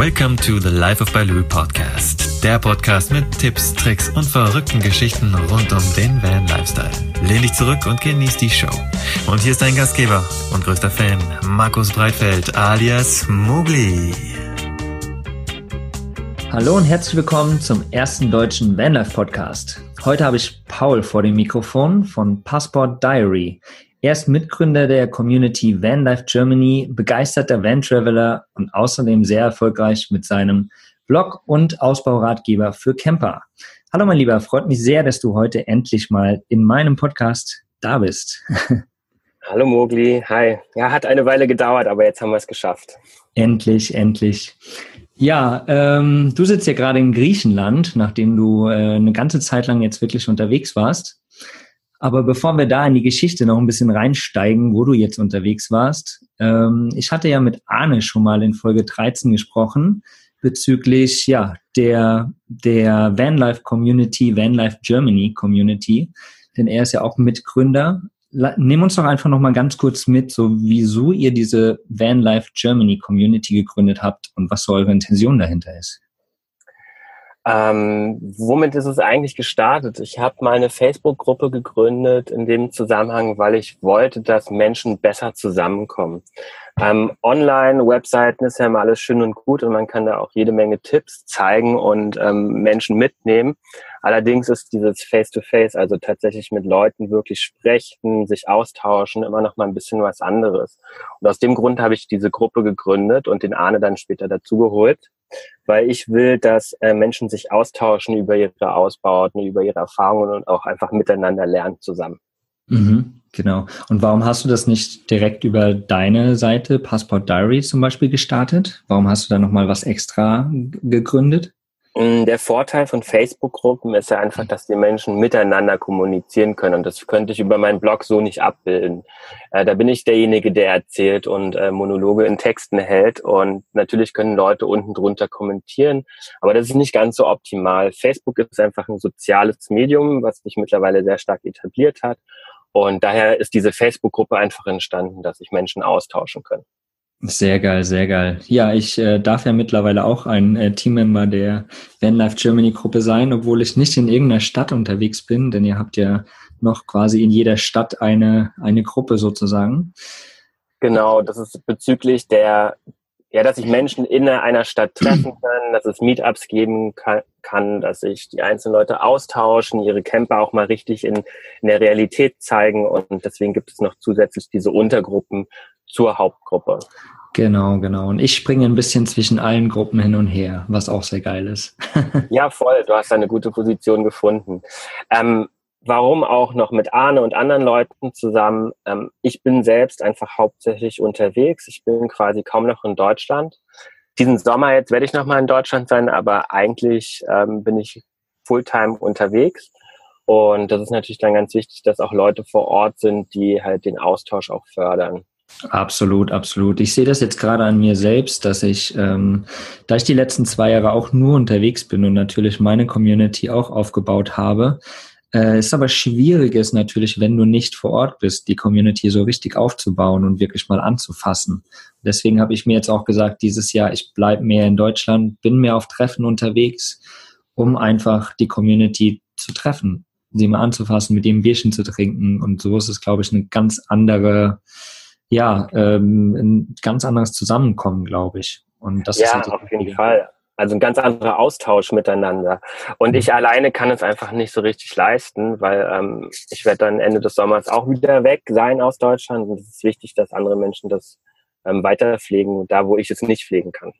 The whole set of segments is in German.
Welcome to the Life of Baloo Podcast. Der Podcast mit Tipps, Tricks und verrückten Geschichten rund um den Van Lifestyle. Lehn dich zurück und genieß die Show. Und hier ist dein Gastgeber und größter Fan, Markus Breitfeld alias Mugli. Hallo und herzlich willkommen zum ersten deutschen Vanlife Podcast. Heute habe ich Paul vor dem Mikrofon von Passport Diary. Er ist Mitgründer der Community Vanlife Germany, begeisterter Van-Traveler und außerdem sehr erfolgreich mit seinem Blog und Ausbauratgeber für Camper. Hallo mein Lieber, freut mich sehr, dass du heute endlich mal in meinem Podcast da bist. Hallo Mogli, hi. Ja, hat eine Weile gedauert, aber jetzt haben wir es geschafft. Endlich, endlich. Ja, ähm, du sitzt ja gerade in Griechenland, nachdem du äh, eine ganze Zeit lang jetzt wirklich unterwegs warst. Aber bevor wir da in die Geschichte noch ein bisschen reinsteigen, wo du jetzt unterwegs warst, ähm, ich hatte ja mit Arne schon mal in Folge 13 gesprochen bezüglich ja der der Vanlife Community, Vanlife Germany Community, denn er ist ja auch Mitgründer. Nimm uns doch einfach noch mal ganz kurz mit, so wieso ihr diese Vanlife Germany Community gegründet habt und was so eure Intention dahinter ist. Ähm, womit ist es eigentlich gestartet? Ich habe mal eine Facebook-Gruppe gegründet in dem Zusammenhang, weil ich wollte, dass Menschen besser zusammenkommen. Ähm, Online-Webseiten ist ja immer alles schön und gut und man kann da auch jede Menge Tipps zeigen und ähm, Menschen mitnehmen. Allerdings ist dieses Face-to-Face, -face, also tatsächlich mit Leuten wirklich sprechen, sich austauschen, immer noch mal ein bisschen was anderes. Und aus dem Grund habe ich diese Gruppe gegründet und den Arne dann später dazugeholt weil ich will, dass äh, Menschen sich austauschen über ihre Ausbauten, über ihre Erfahrungen und auch einfach miteinander lernen zusammen. Mhm, genau. Und warum hast du das nicht direkt über deine Seite Passport Diary zum Beispiel gestartet? Warum hast du da nochmal was extra gegründet? Der Vorteil von Facebook-Gruppen ist ja einfach, dass die Menschen miteinander kommunizieren können. Und das könnte ich über meinen Blog so nicht abbilden. Äh, da bin ich derjenige, der erzählt und äh, Monologe in Texten hält. Und natürlich können Leute unten drunter kommentieren. Aber das ist nicht ganz so optimal. Facebook ist einfach ein soziales Medium, was sich mittlerweile sehr stark etabliert hat. Und daher ist diese Facebook-Gruppe einfach entstanden, dass sich Menschen austauschen können. Sehr geil, sehr geil. Ja, ich äh, darf ja mittlerweile auch ein äh, Teammember der Vanlife Germany Gruppe sein, obwohl ich nicht in irgendeiner Stadt unterwegs bin, denn ihr habt ja noch quasi in jeder Stadt eine, eine Gruppe sozusagen. Genau, das ist bezüglich der, ja, dass sich Menschen in einer Stadt treffen können, dass es Meetups geben kann, kann, dass sich die einzelnen Leute austauschen, ihre Camper auch mal richtig in, in der Realität zeigen und deswegen gibt es noch zusätzlich diese Untergruppen zur Hauptgruppe. Genau, genau. Und ich springe ein bisschen zwischen allen Gruppen hin und her, was auch sehr geil ist. ja, voll. Du hast eine gute Position gefunden. Ähm, warum auch noch mit Arne und anderen Leuten zusammen? Ähm, ich bin selbst einfach hauptsächlich unterwegs. Ich bin quasi kaum noch in Deutschland. Diesen Sommer jetzt werde ich noch mal in Deutschland sein, aber eigentlich ähm, bin ich Fulltime unterwegs. Und das ist natürlich dann ganz wichtig, dass auch Leute vor Ort sind, die halt den Austausch auch fördern. Absolut, absolut. Ich sehe das jetzt gerade an mir selbst, dass ich, ähm, da ich die letzten zwei Jahre auch nur unterwegs bin und natürlich meine Community auch aufgebaut habe, äh, ist aber schwierig ist natürlich, wenn du nicht vor Ort bist, die Community so richtig aufzubauen und wirklich mal anzufassen. Deswegen habe ich mir jetzt auch gesagt, dieses Jahr, ich bleibe mehr in Deutschland, bin mehr auf Treffen unterwegs, um einfach die Community zu treffen, sie mal anzufassen, mit dem Bierchen zu trinken. Und so ist es, glaube ich, eine ganz andere ja, ähm, ein ganz anderes Zusammenkommen, glaube ich. Und das ja, ist halt auf jeden Fall. Also ein ganz anderer Austausch miteinander. Und ich mhm. alleine kann es einfach nicht so richtig leisten, weil ähm, ich werde dann Ende des Sommers auch wieder weg sein aus Deutschland. Und es ist wichtig, dass andere Menschen das ähm, weiter pflegen, da wo ich es nicht pflegen kann.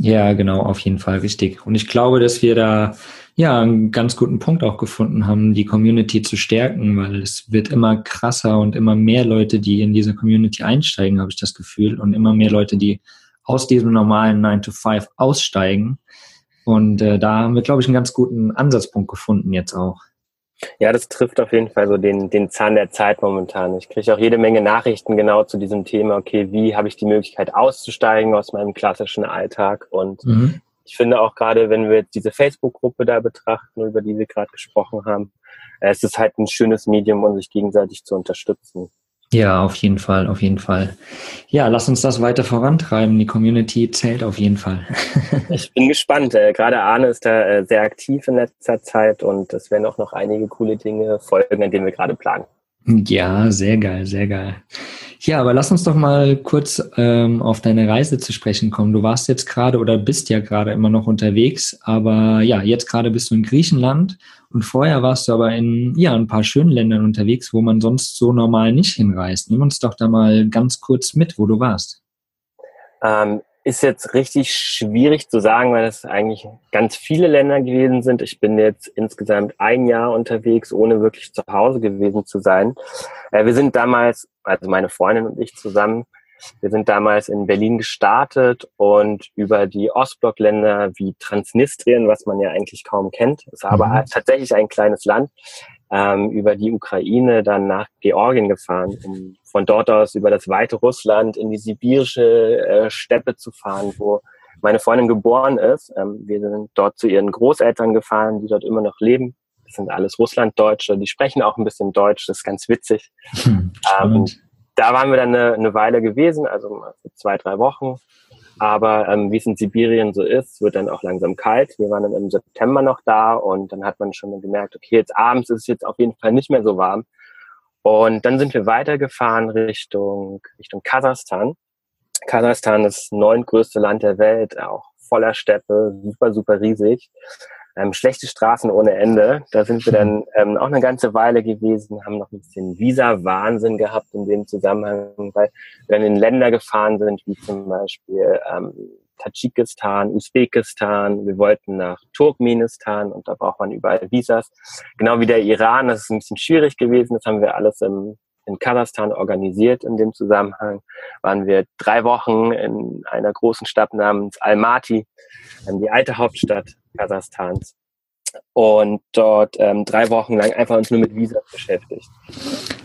Ja, genau, auf jeden Fall richtig. Und ich glaube, dass wir da ja einen ganz guten Punkt auch gefunden haben, die Community zu stärken, weil es wird immer krasser und immer mehr Leute, die in diese Community einsteigen, habe ich das Gefühl, und immer mehr Leute, die aus diesem normalen 9 to 5 aussteigen. Und äh, da haben wir, glaube ich, einen ganz guten Ansatzpunkt gefunden jetzt auch. Ja, das trifft auf jeden Fall so den, den Zahn der Zeit momentan. Ich kriege auch jede Menge Nachrichten genau zu diesem Thema. Okay, wie habe ich die Möglichkeit auszusteigen aus meinem klassischen Alltag? Und mhm. ich finde auch gerade, wenn wir jetzt diese Facebook-Gruppe da betrachten, über die wir gerade gesprochen haben, es ist halt ein schönes Medium, um sich gegenseitig zu unterstützen. Ja, auf jeden Fall, auf jeden Fall. Ja, lass uns das weiter vorantreiben. Die Community zählt auf jeden Fall. ich bin gespannt. Äh, gerade Arne ist da äh, sehr aktiv in letzter Zeit und es werden auch noch einige coole Dinge folgen, an denen wir gerade planen. Ja, sehr geil, sehr geil. Ja, aber lass uns doch mal kurz ähm, auf deine Reise zu sprechen kommen. Du warst jetzt gerade oder bist ja gerade immer noch unterwegs, aber ja, jetzt gerade bist du in Griechenland und vorher warst du aber in ja ein paar schönen Ländern unterwegs, wo man sonst so normal nicht hinreist. Nimm uns doch da mal ganz kurz mit, wo du warst. Ähm, ist jetzt richtig schwierig zu sagen, weil es eigentlich ganz viele Länder gewesen sind. Ich bin jetzt insgesamt ein Jahr unterwegs, ohne wirklich zu Hause gewesen zu sein. Äh, wir sind damals, also meine Freundin und ich zusammen, wir sind damals in Berlin gestartet und über die Ostblockländer wie Transnistrien, was man ja eigentlich kaum kennt, ist aber mhm. tatsächlich ein kleines Land, ähm, über die Ukraine dann nach Georgien gefahren, um von dort aus über das weite Russland in die sibirische äh, Steppe zu fahren, wo meine Freundin geboren ist. Ähm, wir sind dort zu ihren Großeltern gefahren, die dort immer noch leben. Das sind alles Russlanddeutsche, die sprechen auch ein bisschen Deutsch, das ist ganz witzig. Hm, ähm, da waren wir dann eine, eine Weile gewesen, also zwei, drei Wochen. Aber ähm, wie es in Sibirien so ist, wird dann auch langsam kalt. Wir waren dann im September noch da und dann hat man schon gemerkt, okay, jetzt abends ist es jetzt auf jeden Fall nicht mehr so warm. Und dann sind wir weitergefahren Richtung, Richtung Kasachstan. Kasachstan ist das neuntgrößte Land der Welt, auch voller Steppe, super, super riesig ähm, schlechte Straßen ohne Ende. Da sind wir dann ähm, auch eine ganze Weile gewesen, haben noch ein bisschen Visa-Wahnsinn gehabt in dem Zusammenhang, weil wir dann in Länder gefahren sind, wie zum Beispiel ähm, Tadschikistan, Usbekistan, wir wollten nach Turkmenistan und da braucht man überall Visas. Genau wie der Iran, das ist ein bisschen schwierig gewesen, das haben wir alles im, in Kasachstan organisiert in dem Zusammenhang. Waren wir drei Wochen in einer großen Stadt namens Almaty, ähm, die alte Hauptstadt Kasachstans. Und dort ähm, drei Wochen lang einfach uns nur mit Visa beschäftigt.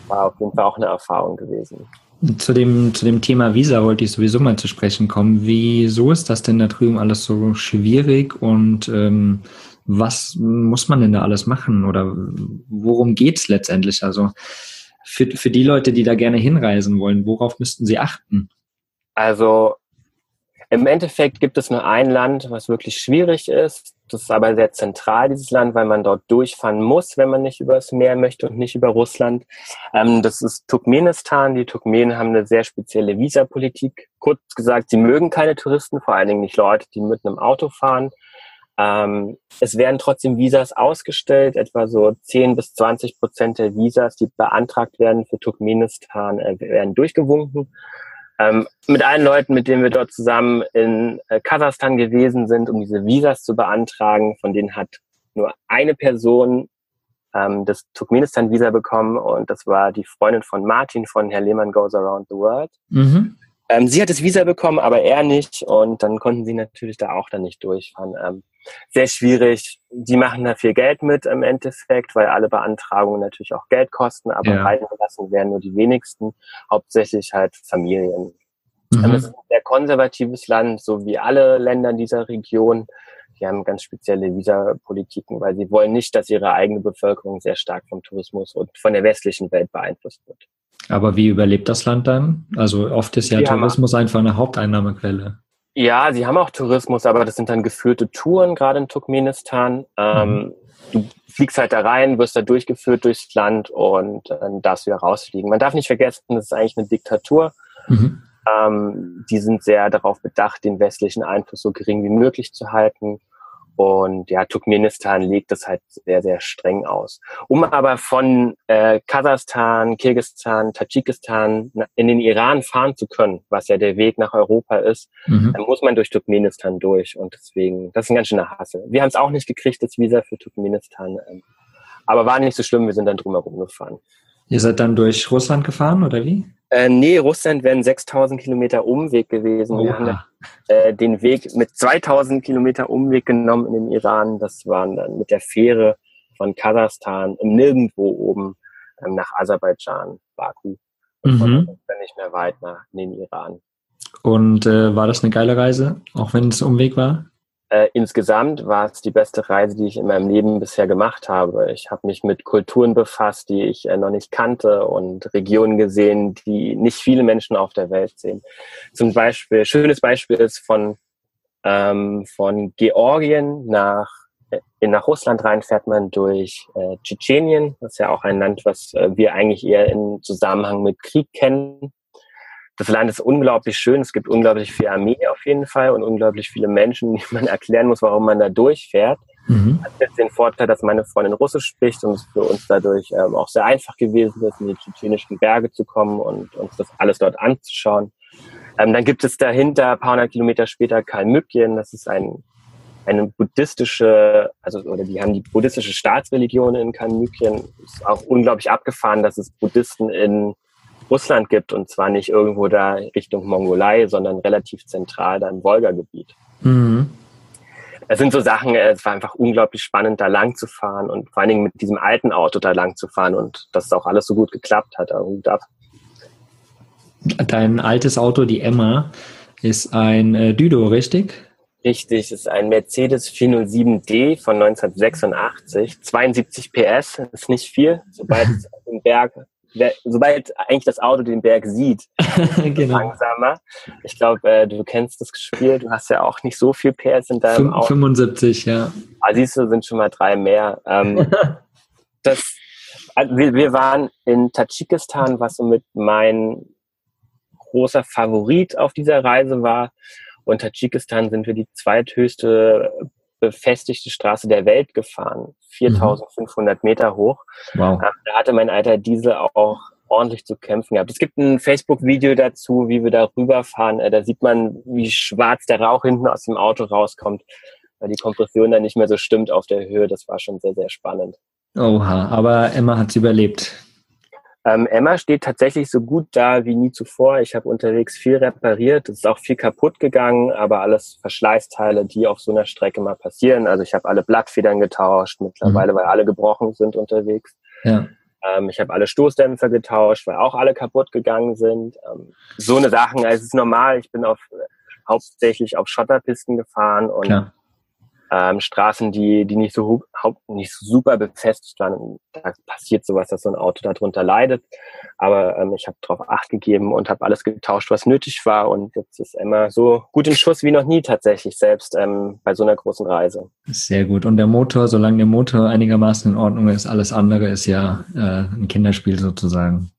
War auf jeden Fall auch eine Erfahrung gewesen. Zu dem, zu dem Thema Visa wollte ich sowieso mal zu sprechen kommen. Wieso ist das denn da drüben alles so schwierig und ähm, was muss man denn da alles machen oder worum geht es letztendlich? Also für, für die Leute, die da gerne hinreisen wollen, worauf müssten sie achten? Also im Endeffekt gibt es nur ein Land, was wirklich schwierig ist. Das ist aber sehr zentral, dieses Land, weil man dort durchfahren muss, wenn man nicht übers Meer möchte und nicht über Russland. Ähm, das ist Turkmenistan. Die Turkmenen haben eine sehr spezielle Visapolitik. Kurz gesagt, sie mögen keine Touristen, vor allen Dingen nicht Leute, die mit einem Auto fahren. Ähm, es werden trotzdem Visas ausgestellt. Etwa so 10 bis 20 Prozent der Visas, die beantragt werden für Turkmenistan, äh, werden durchgewunken. Ähm, mit allen Leuten, mit denen wir dort zusammen in äh, Kasachstan gewesen sind, um diese Visas zu beantragen, von denen hat nur eine Person ähm, das Turkmenistan-Visa bekommen und das war die Freundin von Martin von Herr Lehmann Goes Around the World. Mhm. Ähm, sie hat das Visa bekommen, aber er nicht und dann konnten sie natürlich da auch dann nicht durchfahren. Ähm, sehr schwierig. Die machen da viel Geld mit im Endeffekt, weil alle Beantragungen natürlich auch Geld kosten, aber ja. reingelassen werden nur die wenigsten, hauptsächlich halt Familien. Mhm. Das ist ein sehr konservatives Land, so wie alle Länder dieser Region. Die haben ganz spezielle Visapolitiken, weil sie wollen nicht, dass ihre eigene Bevölkerung sehr stark vom Tourismus und von der westlichen Welt beeinflusst wird. Aber wie überlebt das Land dann? Also oft ist ja die Tourismus einfach eine Haupteinnahmequelle. Ja, sie haben auch Tourismus, aber das sind dann geführte Touren, gerade in Turkmenistan. Ähm, mhm. Du fliegst halt da rein, wirst da durchgeführt durchs Land und dann darfst du wieder rausfliegen. Man darf nicht vergessen, das ist eigentlich eine Diktatur. Mhm. Ähm, die sind sehr darauf bedacht, den westlichen Einfluss so gering wie möglich zu halten. Und ja, Turkmenistan legt das halt sehr, sehr streng aus. Um aber von äh, Kasachstan, Kirgisistan, Tadschikistan in den Iran fahren zu können, was ja der Weg nach Europa ist, mhm. dann muss man durch Turkmenistan durch. Und deswegen, das ist ein ganz schöner Hassel. Wir haben es auch nicht gekriegt, das Visa für Turkmenistan. Ähm, aber war nicht so schlimm, wir sind dann drumherum gefahren. Ihr seid dann durch Russland gefahren oder wie? Äh, nee, Russland wären 6000 Kilometer Umweg gewesen. Wir haben äh, den Weg mit 2000 Kilometer Umweg genommen in den Iran. Das waren dann mit der Fähre von Kasachstan im Nirgendwo oben ähm, nach Aserbaidschan, Baku. Und mhm. dann nicht mehr weit nach in den Iran. Und äh, war das eine geile Reise, auch wenn es Umweg war? Äh, insgesamt war es die beste Reise, die ich in meinem Leben bisher gemacht habe. Ich habe mich mit Kulturen befasst, die ich äh, noch nicht kannte und Regionen gesehen, die nicht viele Menschen auf der Welt sehen. Zum Beispiel, schönes Beispiel ist von, ähm, von Georgien nach, äh, nach Russland rein fährt man durch äh, Tschetschenien. Das ist ja auch ein Land, was äh, wir eigentlich eher in Zusammenhang mit Krieg kennen. Das Land ist unglaublich schön. Es gibt unglaublich viel Armee auf jeden Fall und unglaublich viele Menschen, die man erklären muss, warum man da durchfährt. Mhm. Hat jetzt den Vorteil, dass meine Freundin Russisch spricht und es für uns dadurch ähm, auch sehr einfach gewesen ist, in die tschetschenischen Berge zu kommen und uns das alles dort anzuschauen. Ähm, dann gibt es dahinter, ein paar hundert Kilometer später, Kalmykien. Das ist ein, eine buddhistische, also, oder die haben die buddhistische Staatsreligion in Kalmykien. Ist auch unglaublich abgefahren, dass es Buddhisten in Russland gibt und zwar nicht irgendwo da Richtung Mongolei, sondern relativ zentral da im Wolga-Gebiet. Mhm. Es sind so Sachen, es war einfach unglaublich spannend, da lang zu fahren und vor allen Dingen mit diesem alten Auto da lang zu fahren und dass auch alles so gut geklappt hat. Dein altes Auto, die Emma, ist ein äh, Düdo, richtig? Richtig, ist ein Mercedes 407D von 1986, 72 PS, ist nicht viel, sobald es auf dem Berg sobald eigentlich das Auto den Berg sieht, genau. langsamer. Ich glaube, äh, du kennst das Spiel, du hast ja auch nicht so viel PS in deinem 5, Auto. 75, ja. Ah, siehst du, sind schon mal drei mehr. Ähm, das, also wir, wir waren in Tadschikistan, was somit mein großer Favorit auf dieser Reise war. Und Tadschikistan sind wir die zweithöchste befestigte Straße der Welt gefahren, 4500 mhm. Meter hoch. Wow. Ähm, da hatte mein alter Diesel auch ordentlich zu kämpfen gehabt. Es gibt ein Facebook-Video dazu, wie wir da rüberfahren. Äh, da sieht man, wie schwarz der Rauch hinten aus dem Auto rauskommt, weil die Kompression dann nicht mehr so stimmt auf der Höhe. Das war schon sehr, sehr spannend. Oha, aber Emma hat es überlebt. Ähm, Emma steht tatsächlich so gut da wie nie zuvor. Ich habe unterwegs viel repariert. Es ist auch viel kaputt gegangen, aber alles Verschleißteile, die auf so einer Strecke mal passieren. Also ich habe alle Blattfedern getauscht mittlerweile, mhm. weil alle gebrochen sind unterwegs. Ja. Ähm, ich habe alle Stoßdämpfer getauscht, weil auch alle kaputt gegangen sind. Ähm, so eine Sachen, also es ist normal. Ich bin auf hauptsächlich auf Schotterpisten gefahren und Klar ähm, Straßen, die, die nicht so nicht super befestigt waren. Da passiert sowas, dass so ein Auto darunter leidet. Aber ähm, ich habe darauf Acht gegeben und habe alles getauscht, was nötig war. Und jetzt ist Emma so gut in Schuss wie noch nie tatsächlich, selbst ähm, bei so einer großen Reise. Sehr gut. Und der Motor, solange der Motor einigermaßen in Ordnung ist, alles andere ist ja äh, ein Kinderspiel sozusagen.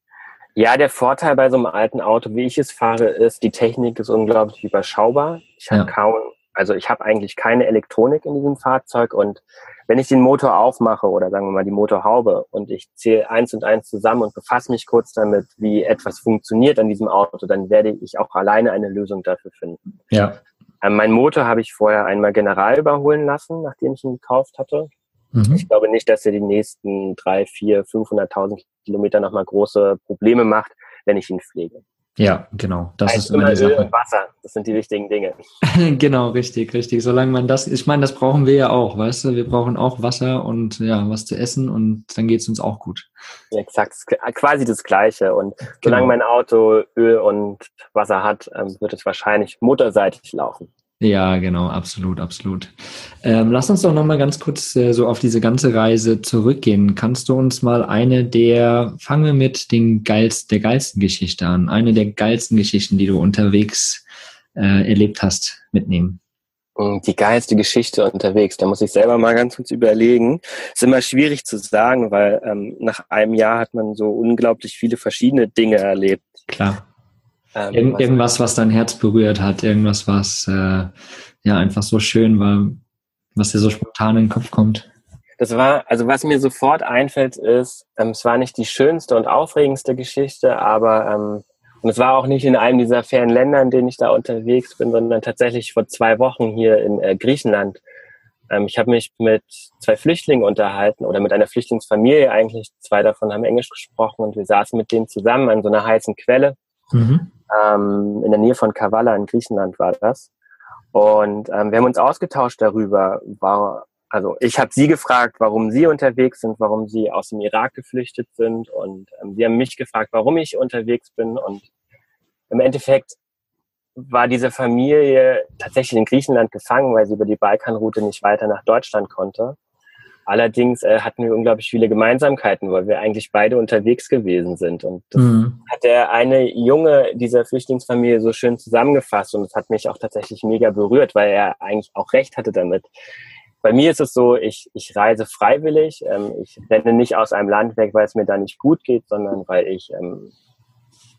Ja, der Vorteil bei so einem alten Auto, wie ich es fahre, ist, die Technik ist unglaublich überschaubar. Ich habe ja. kaum also ich habe eigentlich keine Elektronik in diesem Fahrzeug und wenn ich den Motor aufmache oder sagen wir mal die Motorhaube und ich zähle eins und eins zusammen und befasse mich kurz damit, wie etwas funktioniert an diesem Auto, dann werde ich auch alleine eine Lösung dafür finden. Ja. Ähm, mein Motor habe ich vorher einmal general überholen lassen, nachdem ich ihn gekauft hatte. Mhm. Ich glaube nicht, dass er die nächsten drei, vier, 500.000 Kilometer nochmal große Probleme macht, wenn ich ihn pflege. Ja, genau. Das also ist immer die Sache. und Wasser, das sind die wichtigen Dinge. genau, richtig, richtig. Solange man das, ich meine, das brauchen wir ja auch, weißt du, wir brauchen auch Wasser und ja, was zu essen und dann geht's uns auch gut. Ja, exakt, quasi das Gleiche. Und genau. solange mein Auto Öl und Wasser hat, ähm, wird es wahrscheinlich motorseitig laufen. Ja, genau, absolut, absolut. Ähm, lass uns doch nochmal ganz kurz äh, so auf diese ganze Reise zurückgehen. Kannst du uns mal eine der, fangen wir mit den geilsten, der geilsten Geschichte an, eine der geilsten Geschichten, die du unterwegs äh, erlebt hast, mitnehmen? Hm, die geilste Geschichte unterwegs, da muss ich selber mal ganz kurz überlegen. Ist immer schwierig zu sagen, weil ähm, nach einem Jahr hat man so unglaublich viele verschiedene Dinge erlebt. Klar. Ähm, Irgend, irgendwas, was dein Herz berührt hat, irgendwas, was äh, ja einfach so schön war, was dir so spontan in den Kopf kommt. Das war, also was mir sofort einfällt, ist, ähm, es war nicht die schönste und aufregendste Geschichte, aber ähm, und es war auch nicht in einem dieser fernen Länder, in denen ich da unterwegs bin, sondern tatsächlich vor zwei Wochen hier in äh, Griechenland. Ähm, ich habe mich mit zwei Flüchtlingen unterhalten oder mit einer Flüchtlingsfamilie eigentlich. Zwei davon haben Englisch gesprochen und wir saßen mit denen zusammen an so einer heißen Quelle. Mhm ähm, in der Nähe von Kavala in Griechenland war das. Und ähm, wir haben uns ausgetauscht darüber, war, also ich habe sie gefragt, warum sie unterwegs sind, warum sie aus dem Irak geflüchtet sind. Und ähm, sie haben mich gefragt, warum ich unterwegs bin. Und im Endeffekt war diese Familie tatsächlich in Griechenland gefangen, weil sie über die Balkanroute nicht weiter nach Deutschland konnte. Allerdings äh, hatten wir unglaublich viele Gemeinsamkeiten, weil wir eigentlich beide unterwegs gewesen sind. Und das mhm. hat der eine Junge dieser Flüchtlingsfamilie so schön zusammengefasst und das hat mich auch tatsächlich mega berührt, weil er eigentlich auch recht hatte damit. Bei mir ist es so, ich, ich reise freiwillig. Ähm, ich renne nicht aus einem Land weg, weil es mir da nicht gut geht, sondern weil ich ähm,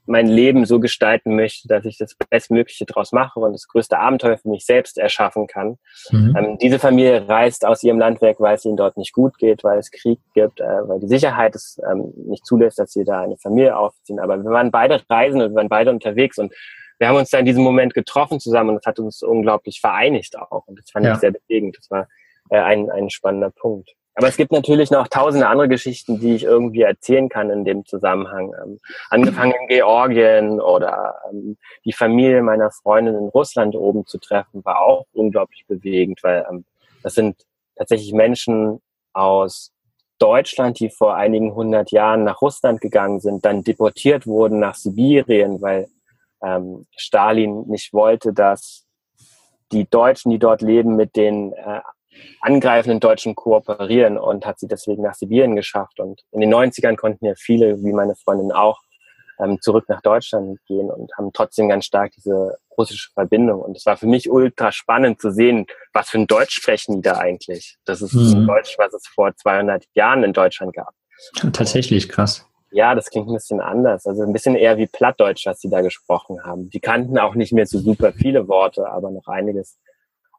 mein Leben so gestalten möchte, dass ich das Bestmögliche daraus mache und das größte Abenteuer für mich selbst erschaffen kann. Mhm. Ähm, diese Familie reist aus ihrem Land weg, weil es ihnen dort nicht gut geht, weil es Krieg gibt, äh, weil die Sicherheit es ähm, nicht zulässt, dass sie da eine Familie aufziehen. Aber wir waren beide reisen und wir waren beide unterwegs und wir haben uns da in diesem Moment getroffen zusammen und das hat uns unglaublich vereinigt auch. Und das fand ja. ich sehr bewegend. Das war äh, ein, ein spannender Punkt. Aber es gibt natürlich noch tausende andere Geschichten, die ich irgendwie erzählen kann in dem Zusammenhang. Ähm, angefangen in Georgien oder ähm, die Familie meiner Freundin in Russland oben zu treffen, war auch unglaublich bewegend, weil ähm, das sind tatsächlich Menschen aus Deutschland, die vor einigen hundert Jahren nach Russland gegangen sind, dann deportiert wurden nach Sibirien, weil ähm, Stalin nicht wollte, dass die Deutschen, die dort leben, mit den äh, angreifenden Deutschen kooperieren und hat sie deswegen nach Sibirien geschafft. Und in den 90ern konnten ja viele, wie meine Freundin auch, ähm, zurück nach Deutschland gehen und haben trotzdem ganz stark diese russische Verbindung. Und es war für mich ultra spannend zu sehen, was für ein Deutsch sprechen die da eigentlich. Das ist mhm. ein Deutsch, was es vor 200 Jahren in Deutschland gab. Tatsächlich krass. Ja, das klingt ein bisschen anders. Also ein bisschen eher wie Plattdeutsch, was sie da gesprochen haben. Die kannten auch nicht mehr so super viele Worte, aber noch einiges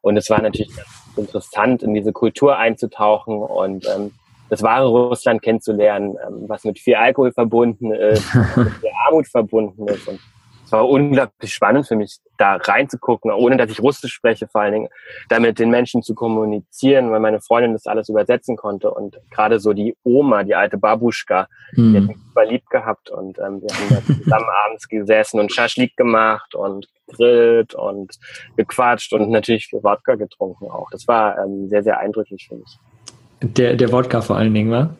und es war natürlich interessant, in diese Kultur einzutauchen und ähm, das wahre Russland kennenzulernen, ähm, was mit viel Alkohol verbunden ist, mit viel Armut verbunden ist. Und es war unglaublich spannend für mich, da reinzugucken, ohne dass ich Russisch spreche, vor allen Dingen, da mit den Menschen zu kommunizieren, weil meine Freundin das alles übersetzen konnte. Und gerade so die Oma, die alte Babuschka, mhm. die hat mich super lieb gehabt. Und ähm, wir haben da zusammen abends gesessen und Schaschlik gemacht und gegrillt und gequatscht und natürlich Wodka getrunken auch. Das war ähm, sehr, sehr eindrücklich für mich. Der, der Wodka vor allen Dingen, war?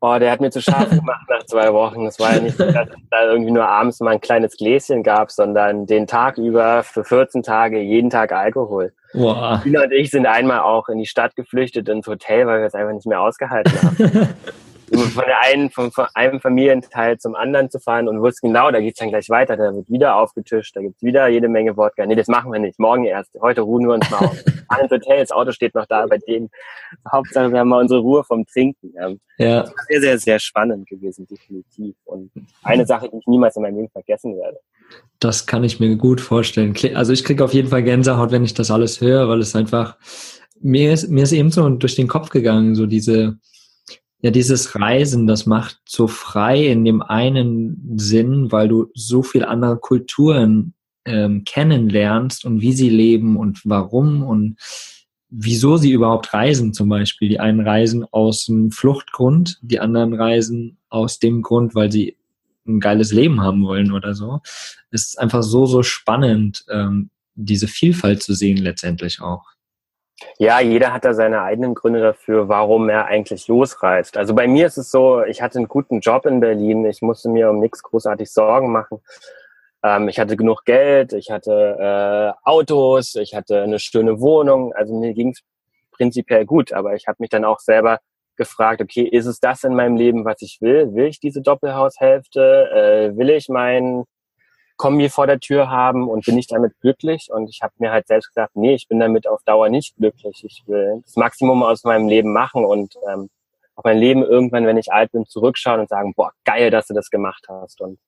Oh, der hat mir zu scharf gemacht nach zwei Wochen. Das war ja nicht, dass es da irgendwie nur abends mal ein kleines Gläschen gab, sondern den Tag über für 14 Tage jeden Tag Alkohol. Wow. Tina und ich sind einmal auch in die Stadt geflüchtet ins Hotel, weil wir es einfach nicht mehr ausgehalten haben. von, der einen, von, von, einem Familienteil zum anderen zu fahren und wussten genau, da geht's dann gleich weiter, da wird wieder aufgetischt, da gibt's wieder jede Menge Wodka. Nee, das machen wir nicht, morgen erst. Heute ruhen wir uns mal auf. An ins Hotel, das Auto steht noch da bei denen. Hauptsache, wir haben mal unsere Ruhe vom Trinken. Ja. Das war sehr, sehr, sehr spannend gewesen, definitiv. Und eine Sache, die ich niemals in meinem Leben vergessen werde. Das kann ich mir gut vorstellen. Also ich kriege auf jeden Fall Gänsehaut, wenn ich das alles höre, weil es einfach, mir ist, mir ist eben so durch den Kopf gegangen, so diese, ja, dieses Reisen, das macht so frei in dem einen Sinn, weil du so viel andere Kulturen ähm, kennenlernst und wie sie leben und warum und wieso sie überhaupt reisen zum Beispiel. Die einen reisen aus dem Fluchtgrund, die anderen reisen aus dem Grund, weil sie ein geiles Leben haben wollen oder so. Es ist einfach so, so spannend, ähm, diese Vielfalt zu sehen letztendlich auch. Ja, jeder hat da seine eigenen Gründe dafür, warum er eigentlich losreist. Also bei mir ist es so, ich hatte einen guten Job in Berlin, ich musste mir um nichts großartig Sorgen machen. Ähm, ich hatte genug Geld, ich hatte äh, Autos, ich hatte eine schöne Wohnung, also mir ging es prinzipiell gut, aber ich habe mich dann auch selber gefragt, okay, ist es das in meinem Leben, was ich will? Will ich diese Doppelhaushälfte? Äh, will ich mein Kombi vor der Tür haben und bin ich damit glücklich? Und ich habe mir halt selbst gesagt, nee, ich bin damit auf Dauer nicht glücklich. Ich will das Maximum aus meinem Leben machen und ähm, auf mein Leben irgendwann, wenn ich alt bin, zurückschauen und sagen, boah, geil, dass du das gemacht hast. Und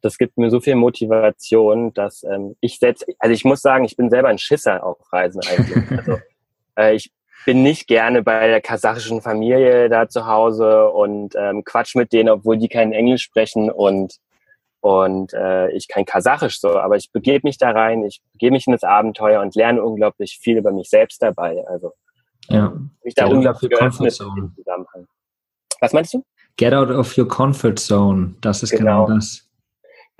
das gibt mir so viel Motivation, dass ähm, ich selbst, also ich muss sagen, ich bin selber ein Schisser auf Reisen eigentlich. Also äh, ich bin nicht gerne bei der kasachischen Familie da zu Hause und ähm, quatsch mit denen, obwohl die kein Englisch sprechen und und äh, ich kann Kasachisch so, aber ich begebe mich da rein, ich begebe mich in das Abenteuer und lerne unglaublich viel über mich selbst dabei. Also ja. mich da Get unglaublich geöffnet im Zusammenhang. Was meinst du? Get out of your comfort zone. Das ist genau, genau das.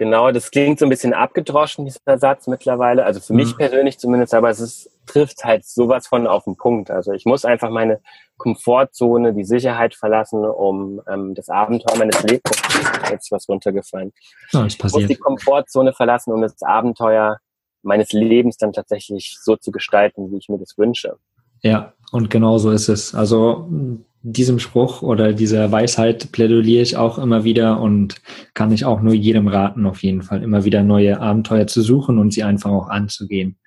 Genau, das klingt so ein bisschen abgedroschen, dieser Satz mittlerweile. Also für mhm. mich persönlich zumindest, aber es ist, trifft halt sowas von auf den Punkt. Also ich muss einfach meine Komfortzone, die Sicherheit verlassen, um ähm, das Abenteuer meines Lebens, jetzt was runtergefallen. Ist passiert. Ich muss die Komfortzone verlassen, um das Abenteuer meines Lebens dann tatsächlich so zu gestalten, wie ich mir das wünsche. Ja, und genau so ist es. Also diesem Spruch oder dieser Weisheit plädiere ich auch immer wieder und kann ich auch nur jedem raten, auf jeden Fall immer wieder neue Abenteuer zu suchen und sie einfach auch anzugehen.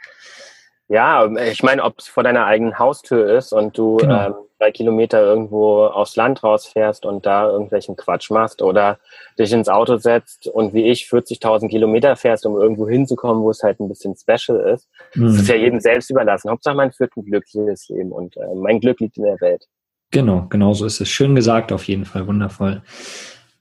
Ja, ich meine, ob es vor deiner eigenen Haustür ist und du genau. ähm, drei Kilometer irgendwo aufs Land rausfährst und da irgendwelchen Quatsch machst oder dich ins Auto setzt und wie ich 40.000 Kilometer fährst, um irgendwo hinzukommen, wo es halt ein bisschen special ist. Mhm. Das ist ja jedem selbst überlassen. Hauptsache man führt ein glückliches Leben und äh, mein Glück liegt in der Welt. Genau, genau so ist es. Schön gesagt auf jeden Fall, wundervoll.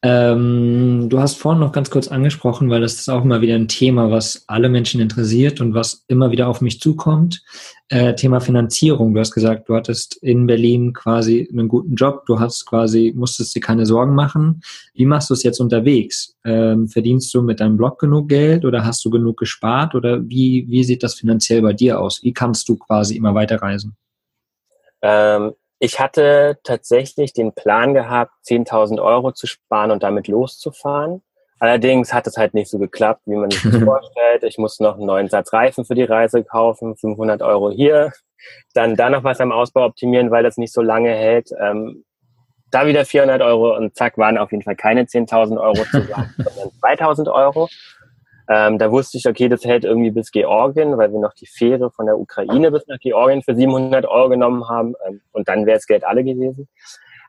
Ähm, du hast vorhin noch ganz kurz angesprochen, weil das ist auch immer wieder ein Thema, was alle Menschen interessiert und was immer wieder auf mich zukommt. Äh, Thema Finanzierung. Du hast gesagt, du hattest in Berlin quasi einen guten Job. Du hast quasi, musstest dir keine Sorgen machen. Wie machst du es jetzt unterwegs? Ähm, verdienst du mit deinem Blog genug Geld oder hast du genug gespart oder wie, wie sieht das finanziell bei dir aus? Wie kannst du quasi immer weiterreisen? Ähm, ich hatte tatsächlich den Plan gehabt, 10.000 Euro zu sparen und damit loszufahren. Allerdings hat es halt nicht so geklappt, wie man sich das vorstellt. Ich musste noch einen neuen Satz Reifen für die Reise kaufen, 500 Euro hier, dann da noch was am Ausbau optimieren, weil das nicht so lange hält. Ähm, da wieder 400 Euro und zack, waren auf jeden Fall keine 10.000 Euro zusammen, sondern 2.000 Euro. Ähm, da wusste ich, okay, das hält irgendwie bis Georgien, weil wir noch die Fähre von der Ukraine bis nach Georgien für 700 Euro genommen haben. Ähm, und dann wäre das Geld alle gewesen.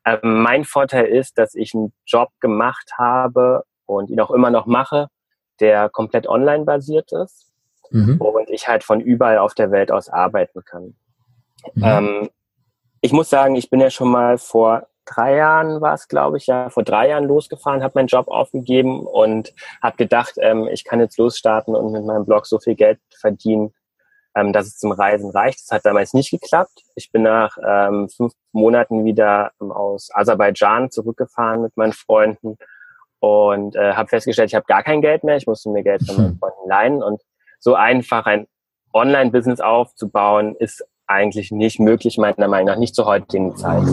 Ähm, mein Vorteil ist, dass ich einen Job gemacht habe und ihn auch immer noch mache, der komplett online basiert ist. Mhm. Und ich halt von überall auf der Welt aus arbeiten kann. Mhm. Ähm, ich muss sagen, ich bin ja schon mal vor drei Jahren war es, glaube ich, ja, vor drei Jahren losgefahren, habe meinen Job aufgegeben und habe gedacht, ähm, ich kann jetzt losstarten und mit meinem Blog so viel Geld verdienen, ähm, dass es zum Reisen reicht. Das hat damals nicht geklappt. Ich bin nach ähm, fünf Monaten wieder ähm, aus Aserbaidschan zurückgefahren mit meinen Freunden und äh, habe festgestellt, ich habe gar kein Geld mehr. Ich musste mir Geld von meinen. Freunden leihen und so einfach ein Online-Business aufzubauen, ist eigentlich nicht möglich, meiner Meinung nach, nicht zur heutigen Zeit.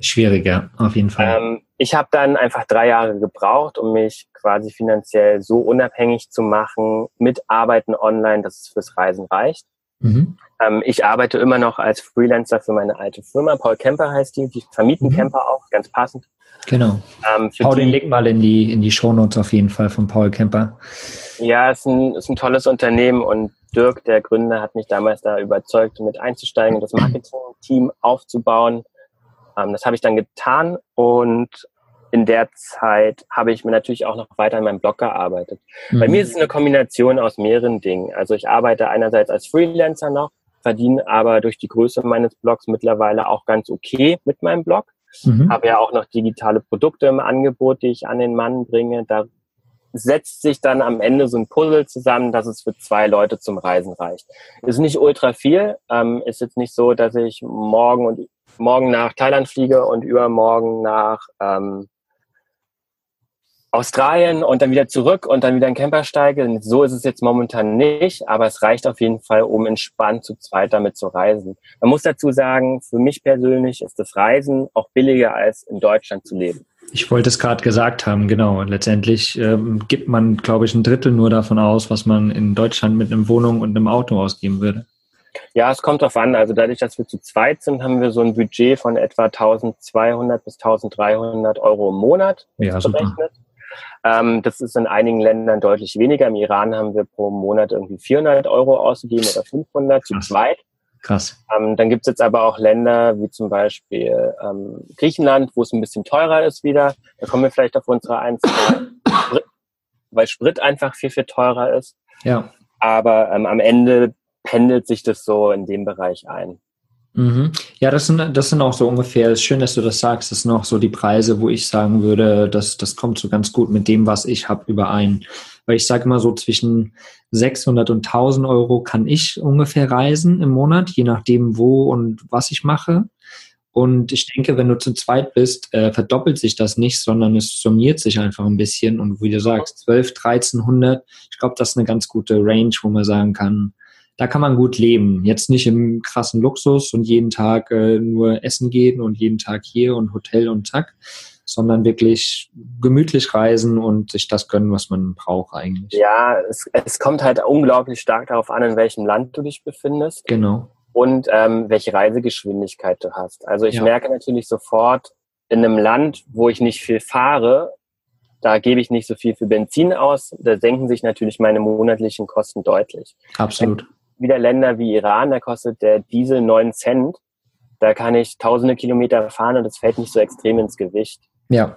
Schwierig, ja, auf jeden Fall. Ähm, ich habe dann einfach drei Jahre gebraucht, um mich quasi finanziell so unabhängig zu machen mit Arbeiten online, dass es fürs Reisen reicht. Mhm. Ähm, ich arbeite immer noch als Freelancer für meine alte Firma. Paul Kemper heißt die. Die vermieten mhm. Camper auch, ganz passend. Genau. Ähm, Hau den Link mal in die, in die Shownotes auf jeden Fall von Paul Kemper. Ja, ist ein, ist ein tolles Unternehmen und Dirk, der Gründer, hat mich damals da überzeugt, mit einzusteigen, das Marketing-Team aufzubauen. Ähm, das habe ich dann getan und in der Zeit habe ich mir natürlich auch noch weiter an meinem Blog gearbeitet. Mhm. Bei mir ist es eine Kombination aus mehreren Dingen. Also ich arbeite einerseits als Freelancer noch, verdiene aber durch die Größe meines Blogs mittlerweile auch ganz okay mit meinem Blog. Mhm. Habe ja auch noch digitale Produkte im Angebot, die ich an den Mann bringe. Da setzt sich dann am Ende so ein Puzzle zusammen, dass es für zwei Leute zum Reisen reicht. Ist nicht ultra viel, ähm, ist jetzt nicht so, dass ich morgen und morgen nach Thailand fliege und übermorgen nach ähm, Australien und dann wieder zurück und dann wieder in Camper steige. So ist es jetzt momentan nicht, aber es reicht auf jeden Fall, um entspannt zu zweit damit zu reisen. Man muss dazu sagen, für mich persönlich ist das Reisen auch billiger als in Deutschland zu leben. Ich wollte es gerade gesagt haben, genau. Letztendlich ähm, gibt man, glaube ich, ein Drittel nur davon aus, was man in Deutschland mit einer Wohnung und einem Auto ausgeben würde. Ja, es kommt darauf an. Also dadurch, dass wir zu zweit sind, haben wir so ein Budget von etwa 1200 bis 1300 Euro im Monat ja, berechnet. Ähm, das ist in einigen Ländern deutlich weniger. Im Iran haben wir pro Monat irgendwie 400 Euro ausgegeben oder 500 zu zweit. Krass. Ähm, dann gibt's jetzt aber auch Länder wie zum Beispiel ähm, Griechenland, wo es ein bisschen teurer ist wieder. Da kommen wir vielleicht auf unsere Einzelne, weil Sprit einfach viel, viel teurer ist. Ja. Aber ähm, am Ende pendelt sich das so in dem Bereich ein. Mhm. Ja, das sind, das sind auch so ungefähr, ist schön, dass du das sagst, das sind auch so die Preise, wo ich sagen würde, das, das kommt so ganz gut mit dem, was ich habe, überein. Weil ich sage mal so zwischen 600 und 1000 Euro kann ich ungefähr reisen im Monat, je nachdem wo und was ich mache. Und ich denke, wenn du zu zweit bist, äh, verdoppelt sich das nicht, sondern es summiert sich einfach ein bisschen. Und wie du sagst, 12, 1300, ich glaube, das ist eine ganz gute Range, wo man sagen kann, da kann man gut leben. Jetzt nicht im krassen Luxus und jeden Tag äh, nur essen gehen und jeden Tag hier und Hotel und zack, sondern wirklich gemütlich reisen und sich das gönnen, was man braucht eigentlich. Ja, es, es kommt halt unglaublich stark darauf an, in welchem Land du dich befindest. Genau. Und ähm, welche Reisegeschwindigkeit du hast. Also ich Ja. merke natürlich sofort, in einem Land, wo ich nicht viel fahre, da gebe ich nicht so viel für Benzin aus, da senken sich natürlich meine monatlichen Kosten deutlich. Absolut. Wieder Länder wie Iran, da kostet der Diesel 9 Cent. Da kann ich tausende Kilometer fahren und das fällt nicht so extrem ins Gewicht. Ja.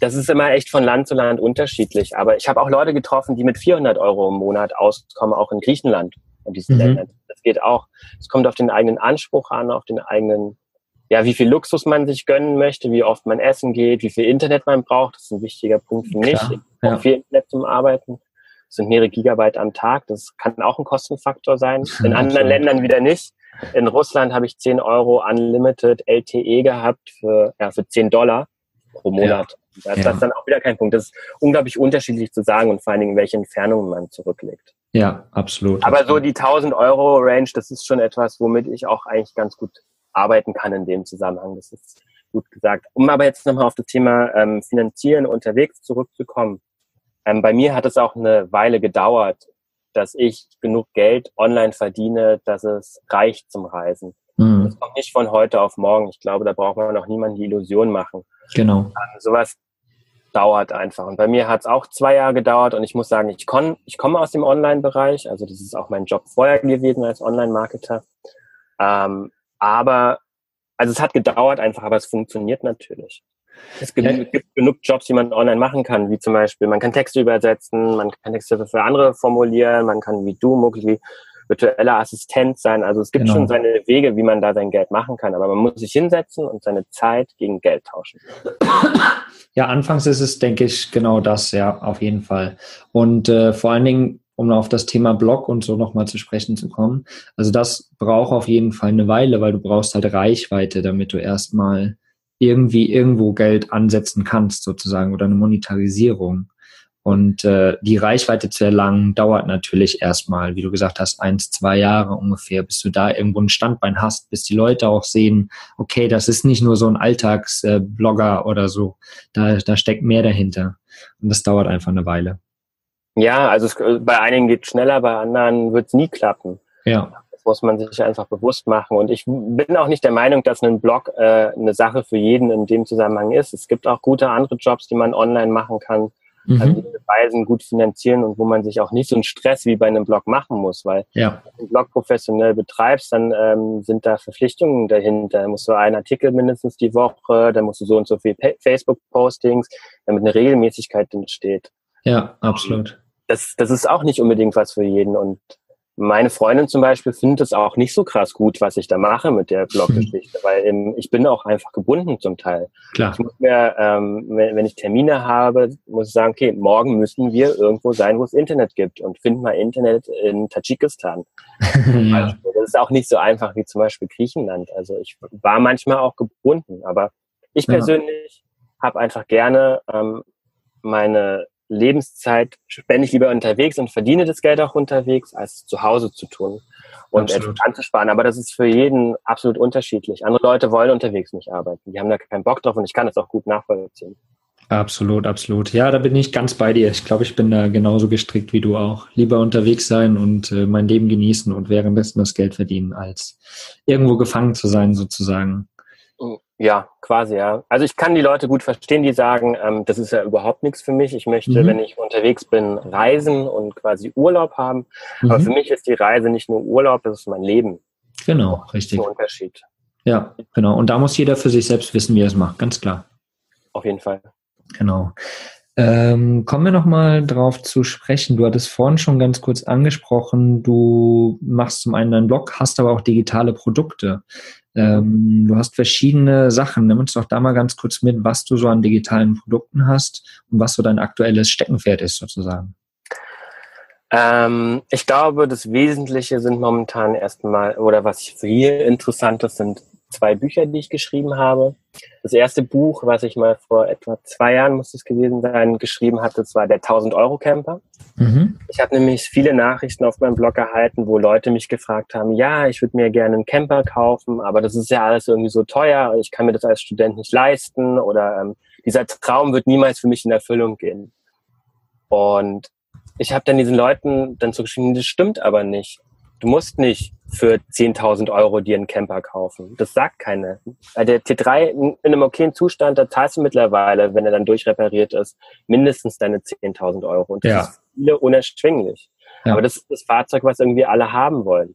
Das ist immer echt von Land zu Land unterschiedlich. Aber ich habe auch Leute getroffen, die mit 400 Euro im Monat auskommen, auch in Griechenland und diesen Mhm. Ländern. Das geht auch. Es kommt auf den eigenen Anspruch an, auf den eigenen, ja, wie viel Luxus man sich gönnen möchte, wie oft man essen geht, wie viel Internet man braucht. Das ist ein wichtiger Punkt für mich. Klar, ja. viel Internet zum Arbeiten. Das sind mehrere Gigabyte am Tag. Das kann auch ein Kostenfaktor sein. In anderen. Ländern wieder nicht. In Russland habe ich 10 Euro Unlimited LTE gehabt für, ja, für 10 Dollar pro Monat. Da ist Ja. das dann auch wieder kein Punkt. Das ist unglaublich unterschiedlich zu sagen und vor allen Dingen, welche Entfernungen man zurücklegt. Ja, absolut. Aber so absolut. die 1000 Euro Range, das ist schon etwas, womit ich auch eigentlich ganz gut arbeiten kann in dem Zusammenhang. Das ist gut gesagt. Um aber jetzt nochmal auf das Thema ähm, Finanzieren unterwegs zurückzukommen. Ähm, bei mir hat es auch eine Weile gedauert, dass ich genug Geld online verdiene, dass es reicht zum Reisen. Mhm. Das kommt nicht von heute auf morgen. Ich glaube, da braucht man noch niemanden die Illusion machen. Genau. Ähm, sowas dauert einfach. Und bei mir hat es auch zwei Jahre gedauert und ich muss sagen, ich, kon, ich komme aus dem Online-Bereich, also das ist auch mein Job vorher gewesen als Online-Marketer. Ähm, aber, also es hat gedauert einfach, aber es funktioniert natürlich. Es gibt, Ja. gibt genug Jobs, die man online machen kann, wie zum Beispiel, man kann Texte übersetzen, man kann Texte für andere formulieren, man kann wie du, Mugli, virtueller Assistent sein. Also es gibt Genau. schon seine Wege, wie man da sein Geld machen kann, aber man muss sich hinsetzen und seine Zeit gegen Geld tauschen. Ja, anfangs ist es, denke ich, genau das, ja, auf jeden Fall. Und äh, vor allen Dingen, um auf das Thema Blog und so nochmal zu sprechen zu kommen, also das braucht auf jeden Fall eine Weile, weil du brauchst halt Reichweite, damit du erstmal irgendwie irgendwo Geld ansetzen kannst, sozusagen, oder eine Monetarisierung. Und äh, die Reichweite zu erlangen, dauert natürlich erstmal, wie du gesagt hast, eins, zwei Jahre ungefähr, bis du da irgendwo ein Standbein hast, bis die Leute auch sehen, okay, das ist nicht nur so ein Alltagsblogger oder so, da, da steckt mehr dahinter. Und das dauert einfach eine Weile. Ja, also es, bei einigen geht schneller, bei anderen wird es nie klappen. Ja, muss man sich einfach bewusst machen. Und ich bin auch nicht der Meinung, dass ein Blog äh, eine Sache für jeden in dem Zusammenhang ist. Es gibt auch gute andere Jobs, die man online machen kann, also mhm. die Reisen gut finanzieren und wo man sich auch nicht so einen Stress wie bei einem Blog machen muss, weil ja, wenn du einen Blog professionell betreibst, dann ähm, sind da Verpflichtungen dahinter. Da musst du einen Artikel mindestens die Woche, dann musst du so und so viel Facebook-Postings, damit eine Regelmäßigkeit entsteht. ja, absolut. das, das ist auch nicht unbedingt was für jeden. Und meine Freundin zum Beispiel findet es auch nicht so krass gut, was ich da mache mit der Bloggeschichte, weil ähm, ich bin auch einfach gebunden zum Teil. Klar. Ich muss mir, ähm, wenn, wenn ich Termine habe, muss ich sagen, okay, morgen müssen wir irgendwo sein, wo es Internet gibt und find mal Internet in Tadschikistan. ja, Das ist auch nicht so einfach wie zum Beispiel Griechenland. Also ich war manchmal auch gebunden, aber ich Ja. persönlich habe einfach gerne ähm, meine Lebenszeit spende ich lieber unterwegs und verdiene das Geld auch unterwegs, als zu Hause zu tun und Absolut. etwas anzusparen. Aber das ist für jeden absolut unterschiedlich. Andere Leute wollen unterwegs nicht arbeiten. Die haben da keinen Bock drauf und ich kann das auch gut nachvollziehen. absolut, absolut. Ja, da bin ich ganz bei dir. Ich glaube, ich bin da genauso gestrickt wie du auch. Lieber unterwegs sein und äh, mein Leben genießen und währenddessen das Geld verdienen, als irgendwo gefangen zu sein, sozusagen. Ja, quasi, ja. Also ich kann die Leute gut verstehen, die sagen, ähm, das ist ja überhaupt nichts für mich. Ich möchte, Mhm. wenn ich unterwegs bin, reisen und quasi Urlaub haben. Aber für Mhm. mich ist die Reise nicht nur Urlaub, das ist mein Leben. Genau, richtig. ein Unterschied. Ja, genau. Und da muss jeder für sich selbst wissen, wie er es macht, ganz klar. Auf jeden Fall. Genau. Ähm, kommen wir nochmal drauf zu sprechen. Du hattest vorhin schon ganz kurz angesprochen, du machst zum einen deinen Blog, hast aber auch digitale Produkte. Ähm, du hast verschiedene Sachen. Nimm uns doch da mal ganz kurz mit, was du so an digitalen Produkten hast und was so dein aktuelles Steckenpferd ist sozusagen. Ähm, ich glaube, das Wesentliche sind momentan erstmal, oder was hier interessant ist, sind zwei Bücher, die ich geschrieben habe. Das erste Buch, was ich mal vor etwa zwei Jahren, muss es gewesen sein, geschrieben hatte, das war der 1000-Euro-Camper. Mhm. Ich habe nämlich viele Nachrichten auf meinem Blog erhalten, wo Leute mich gefragt haben, ja, ich würde mir gerne einen Camper kaufen, aber das ist ja alles irgendwie so teuer, ich kann mir das als Student nicht leisten oder ähm, dieser Traum wird niemals für mich in Erfüllung gehen. Und ich habe dann diesen Leuten dann so geschrieben, das stimmt aber nicht. Du musst nicht für 10.000 Euro dir einen Camper kaufen. Das sagt keiner. Der T3 in einem okayen Zustand, da zahlst du mittlerweile, wenn er dann durchrepariert ist, mindestens deine 10.000 Euro. Und das ja. ist viele unerschwinglich. Ja. Aber das ist das Fahrzeug, was irgendwie alle haben wollen.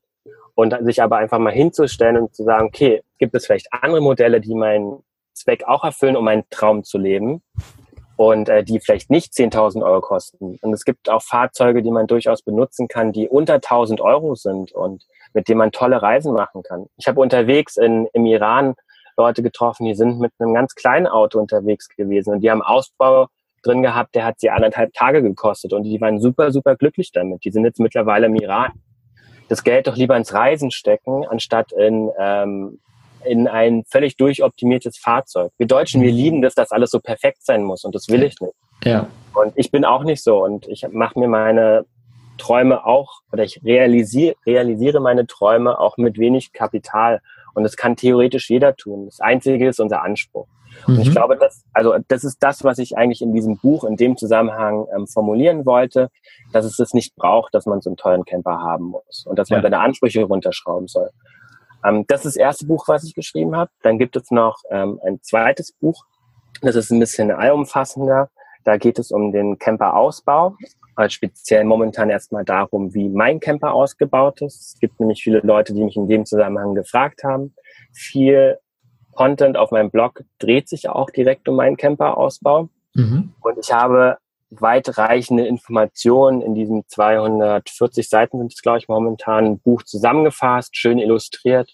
Und sich aber einfach mal hinzustellen und zu sagen, okay, gibt es vielleicht andere Modelle, die meinen Zweck auch erfüllen, um meinen Traum zu leben? Und äh, die vielleicht nicht 10.000 Euro kosten. Und es gibt auch Fahrzeuge, die man durchaus benutzen kann, die unter 1.000 Euro sind und mit denen man tolle Reisen machen kann. Ich habe unterwegs in, im Iran Leute getroffen, die sind mit einem ganz kleinen Auto unterwegs gewesen und die haben Ausbau drin gehabt, der hat sie anderthalb Tage gekostet und die waren super, super glücklich damit. Die sind jetzt mittlerweile im Iran. Das Geld doch lieber ins Reisen stecken, anstatt in ähm, in ein völlig durchoptimiertes Fahrzeug. Wir Deutschen, wir lieben dass das alles so perfekt sein muss und das will ich nicht. Ja. Und ich bin auch nicht so und ich mache mir meine Träume auch oder ich realisiere, realisiere meine Träume auch mit wenig Kapital und das kann theoretisch jeder tun. Das Einzige ist unser Anspruch. Mhm. Und ich mhm. glaube, dass, also das ist das, was ich eigentlich in diesem Buch in dem Zusammenhang ähm, formulieren wollte, dass es das nicht braucht, dass man so einen teuren Camper haben muss und dass man ja. seine Ansprüche runterschrauben soll. Ähm, das ist das erste Buch, was ich geschrieben habe. Dann gibt es noch ähm, ein zweites Buch. Das ist ein bisschen allumfassender. Da geht es um den Camper-Ausbau. Also speziell momentan erstmal darum, wie mein Camper ausgebaut ist. Es gibt nämlich viele Leute, die mich in dem Zusammenhang gefragt haben. Viel Content auf meinem Blog dreht sich auch direkt um meinen Camper-Ausbau. Mhm. Und ich habe weitreichende Informationen in diesem 240 Seiten sind es, glaube ich, momentan Buch zusammengefasst, schön illustriert,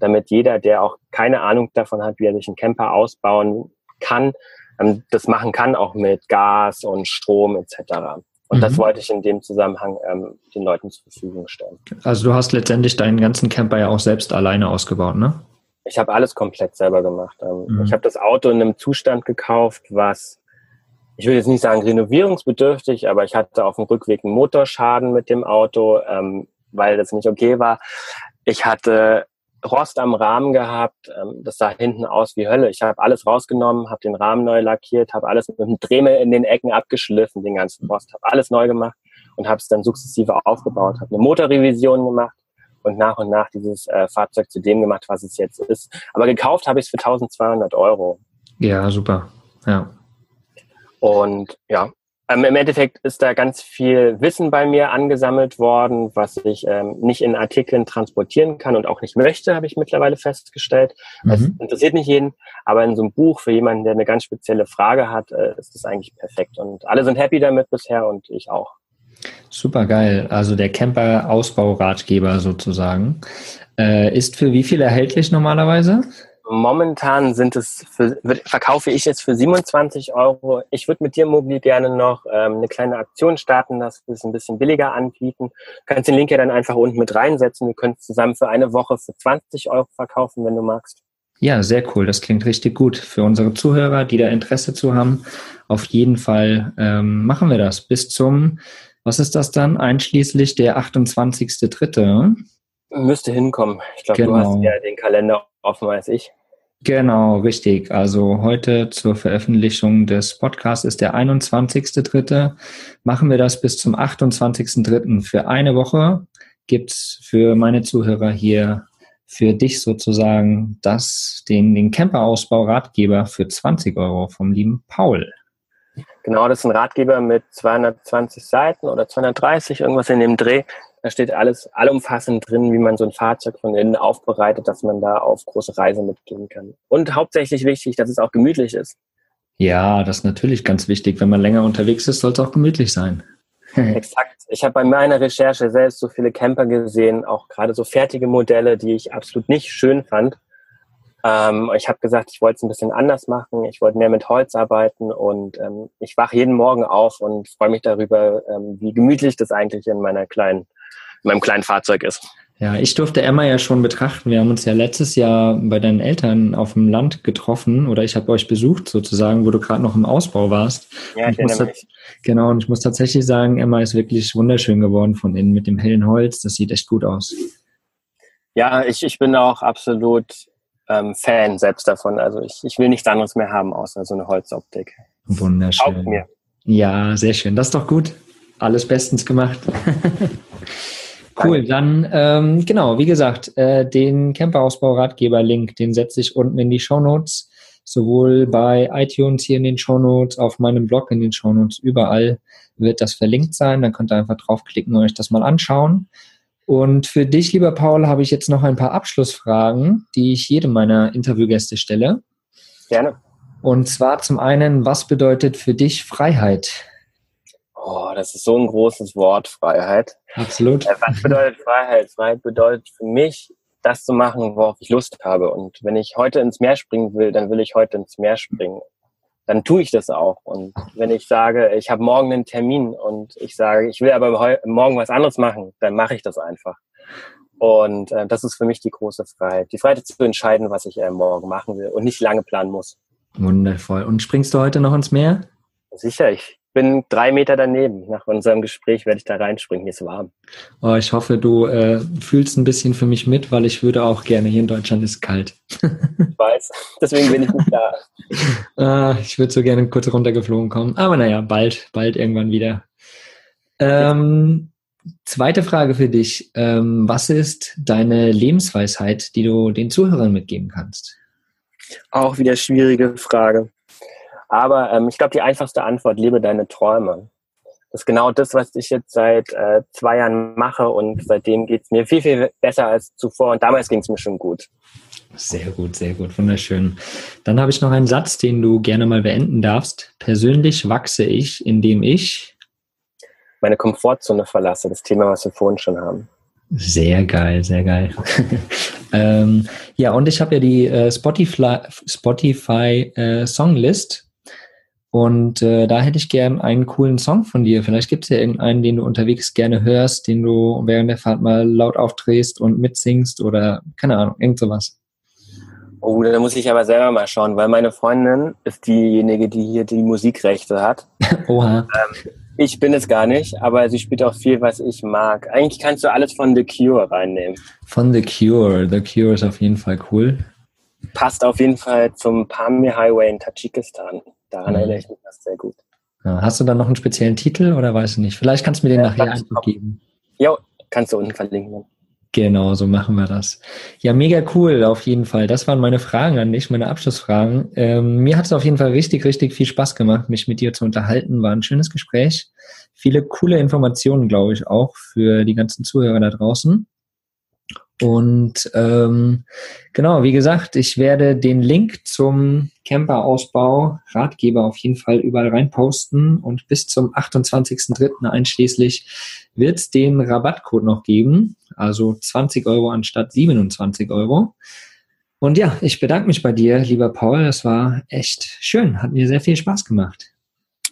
damit jeder, der auch keine Ahnung davon hat, wie er sich einen Camper ausbauen kann, ähm, das machen kann, auch mit Gas und Strom etc. Und mhm. das wollte ich in dem Zusammenhang ähm, den Leuten zur Verfügung stellen. Also du hast letztendlich deinen ganzen Camper ja auch selbst alleine ausgebaut, ne? Ich habe alles komplett selber gemacht. Ähm, mhm. Ich habe das Auto in einem Zustand gekauft, was ich will jetzt nicht sagen renovierungsbedürftig, aber ich hatte auf dem Rückweg einen Motorschaden mit dem Auto, ähm, weil das nicht okay war. Ich hatte Rost am Rahmen gehabt, ähm, das sah hinten aus wie Hölle. Ich habe alles rausgenommen, habe den Rahmen neu lackiert, habe alles mit einem Dremel in den Ecken abgeschliffen, den ganzen Rost, habe alles neu gemacht und habe es dann sukzessive aufgebaut, habe eine Motorrevision gemacht und nach und nach dieses äh, Fahrzeug zu dem gemacht, was es jetzt ist. Aber gekauft habe ich es für 1200 Euro. Ja, super. Ja. Und ja, ähm, im Endeffekt ist da ganz viel Wissen bei mir angesammelt worden, was ich ähm, nicht in Artikeln transportieren kann und auch nicht möchte, habe ich mittlerweile festgestellt. Mhm. Es interessiert nicht jeden, aber in so einem Buch für jemanden, der eine ganz spezielle Frage hat, äh, ist das eigentlich perfekt. Und alle sind happy damit bisher und ich auch. Super geil. Also der Camper-Ausbauratgeber sozusagen. Äh, ist für wie viel erhältlich normalerweise? Momentan sind es für, verkaufe ich jetzt für 27 Euro. Ich würde mit dir, Mobili, gerne noch ähm, eine kleine Aktion starten, dass wir es ein bisschen billiger anbieten. Du kannst den Link ja dann einfach unten mit reinsetzen. Wir können es zusammen für eine Woche für 20 Euro verkaufen, wenn du magst. Ja, sehr cool. Das klingt richtig gut. Für unsere Zuhörer, die da Interesse zu haben, auf jeden Fall ähm, machen wir das. Bis zum, was ist das dann? Einschließlich der 28.3. Müsste hinkommen. Ich glaube, genau. du hast genau. ja den Kalender offen als ich. Genau, richtig. Also heute zur Veröffentlichung des Podcasts ist der 21.3. Machen wir das bis zum 28.3. Für eine Woche gibt's für meine Zuhörer hier für dich sozusagen das, den, den Camper-Ausbau-Ratgeber für 20 Euro vom lieben Paul. Genau, das ist ein Ratgeber mit 220 Seiten oder 230, irgendwas in dem Dreh. Da steht alles allumfassend drin, wie man so ein Fahrzeug von innen aufbereitet, dass man da auf große Reise mitgehen kann. Und hauptsächlich wichtig, dass es auch gemütlich ist. Ja, das ist natürlich ganz wichtig. Wenn man länger unterwegs ist, soll es auch gemütlich sein. Exakt. Ich habe bei meiner Recherche selbst so viele Camper gesehen, auch gerade so fertige Modelle, die ich absolut nicht schön fand. Ähm, ich habe gesagt, ich wollte es ein bisschen anders machen. Ich wollte mehr mit Holz arbeiten und ähm, ich wache jeden Morgen auf und freue mich darüber, ähm, wie gemütlich das eigentlich in meiner kleinen in meinem kleinen Fahrzeug ist. Ja, ich durfte Emma ja schon betrachten. Wir haben uns ja letztes Jahr bei deinen Eltern auf dem Land getroffen oder ich habe euch besucht sozusagen, wo du gerade noch im Ausbau warst. Ja, ich muss mich. Genau, und ich muss tatsächlich sagen, Emma ist wirklich wunderschön geworden von innen mit dem hellen Holz. Das sieht echt gut aus. Ja, ich, ich bin auch absolut ähm, Fan selbst davon. Also ich, ich will nichts anderes mehr haben, außer so eine Holzoptik. Wunderschön. Taugt mir. Ja, sehr schön. Das ist doch gut. Alles bestens gemacht. cool, dann ähm, genau, wie gesagt, äh, den Camperausbau-Ratgeber-Link, den setze ich unten in die Show Notes, sowohl bei iTunes hier in den Show Notes, auf meinem Blog in den Show Notes, überall wird das verlinkt sein. Dann könnt ihr einfach draufklicken und euch das mal anschauen. Und für dich, lieber Paul, habe ich jetzt noch ein paar Abschlussfragen, die ich jedem meiner Interviewgäste stelle. Gerne. Und zwar zum einen, was bedeutet für dich Freiheit? Oh, das ist so ein großes Wort, Freiheit. Absolut. Äh, was bedeutet Freiheit? Freiheit bedeutet für mich, das zu machen, worauf ich Lust habe. Und wenn ich heute ins Meer springen will, dann will ich heute ins Meer springen. Dann tue ich das auch. Und wenn ich sage, ich habe morgen einen Termin und ich sage, ich will aber morgen was anderes machen, dann mache ich das einfach. Und äh, das ist für mich die große Freiheit. Die Freiheit zu entscheiden, was ich äh, morgen machen will und nicht lange planen muss. Wundervoll. Und springst du heute noch ins Meer? Sicher, ich bin drei Meter daneben. Nach unserem Gespräch werde ich da reinspringen. Hier ist warm. Oh, ich hoffe, du äh, fühlst ein bisschen für mich mit, weil ich würde auch gerne. Hier in Deutschland ist kalt. ich weiß. Deswegen bin ich nicht da. ah, ich würde so gerne kurz runtergeflogen kommen. Aber naja, bald, bald irgendwann wieder. Ähm, zweite Frage für dich. Ähm, was ist deine Lebensweisheit, die du den Zuhörern mitgeben kannst? Auch wieder schwierige Frage. Aber ähm, ich glaube, die einfachste Antwort, lebe deine Träume. Das ist genau das, was ich jetzt seit äh, zwei Jahren mache und seitdem geht es mir viel, viel besser als zuvor und damals ging es mir schon gut. Sehr gut, sehr gut, wunderschön. Dann habe ich noch einen Satz, den du gerne mal beenden darfst. Persönlich wachse ich, indem ich meine Komfortzone verlasse, das Thema, was wir vorhin schon haben. Sehr geil, sehr geil. ähm, ja, und ich habe ja die äh, Spotify, Spotify äh, Songlist und äh, da hätte ich gern einen coolen Song von dir. Vielleicht gibt es ja irgendeinen, den du unterwegs gerne hörst, den du während der Fahrt mal laut aufdrehst und mitsingst oder keine Ahnung, irgend sowas. Oh, da muss ich aber selber mal schauen, weil meine Freundin ist diejenige, die hier die Musikrechte hat. Oha. Ähm, ich bin es gar nicht, aber sie spielt auch viel, was ich mag. Eigentlich kannst du alles von The Cure reinnehmen. Von The Cure. The Cure ist auf jeden Fall cool. Passt auf jeden Fall zum Pamir Highway in Tadschikistan. Daran mhm. erinnere ich mich sehr gut. Hast du dann noch einen speziellen Titel oder weißt du nicht? Vielleicht kannst du mir den ja, nachher einfach geben. Jo, kannst du unten verlinken. Genau, so machen wir das. Ja, mega cool, auf jeden Fall. Das waren meine Fragen an dich, meine Abschlussfragen. Ähm, mir hat es auf jeden Fall richtig, richtig viel Spaß gemacht, mich mit dir zu unterhalten. War ein schönes Gespräch. Viele coole Informationen, glaube ich, auch für die ganzen Zuhörer da draußen. Und ähm, genau, wie gesagt, ich werde den Link zum Camperausbau Ratgeber auf jeden Fall überall reinposten und bis zum 28.03. einschließlich wird es den Rabattcode noch geben, also 20 Euro anstatt 27 Euro. Und ja, ich bedanke mich bei dir, lieber Paul. Das war echt schön, hat mir sehr viel Spaß gemacht.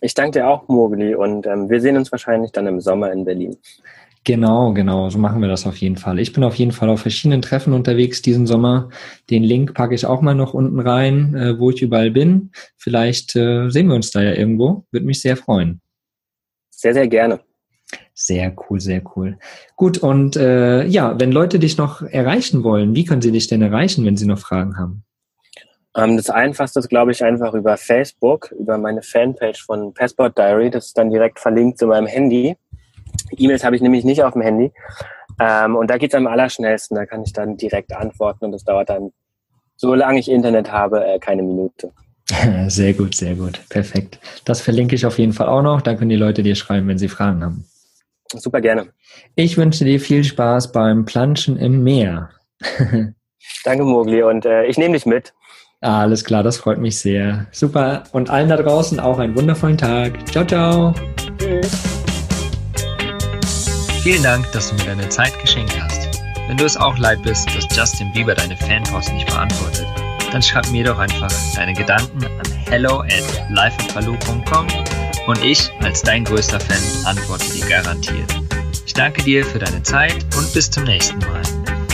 Ich danke dir auch, Mogli, und ähm, wir sehen uns wahrscheinlich dann im Sommer in Berlin. Genau, genau, so machen wir das auf jeden Fall. Ich bin auf jeden Fall auf verschiedenen Treffen unterwegs diesen Sommer. Den Link packe ich auch mal noch unten rein, äh, wo ich überall bin. Vielleicht äh, sehen wir uns da ja irgendwo. Würde mich sehr freuen. Sehr, sehr gerne. Sehr cool, sehr cool. Gut, und äh, ja, wenn Leute dich noch erreichen wollen, wie können sie dich denn erreichen, wenn sie noch Fragen haben? Ähm, das Einfachste ist, glaube ich, einfach über Facebook, über meine Fanpage von Passport Diary. Das ist dann direkt verlinkt zu meinem Handy. E-Mails habe ich nämlich nicht auf dem Handy. Ähm, und da geht es am allerschnellsten. Da kann ich dann direkt antworten und das dauert dann, solange ich Internet habe, äh, keine Minute. Sehr gut, sehr gut. Perfekt. Das verlinke ich auf jeden Fall auch noch. Da können die Leute dir schreiben, wenn sie Fragen haben. Super gerne. Ich wünsche dir viel Spaß beim Planschen im Meer. Danke, Mogli. Und äh, ich nehme dich mit. Alles klar, das freut mich sehr. Super. Und allen da draußen auch einen wundervollen Tag. Ciao, ciao. Tschüss. Vielen Dank, dass du mir deine Zeit geschenkt hast. Wenn du es auch leid bist, dass Justin Bieber deine Fanpost nicht beantwortet, dann schreib mir doch einfach deine Gedanken an hello at lifeatbaloo.com und ich als dein größter Fan antworte dir garantiert. Ich danke dir für deine Zeit und bis zum nächsten Mal.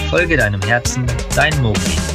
Folge deinem Herzen, dein Mogli.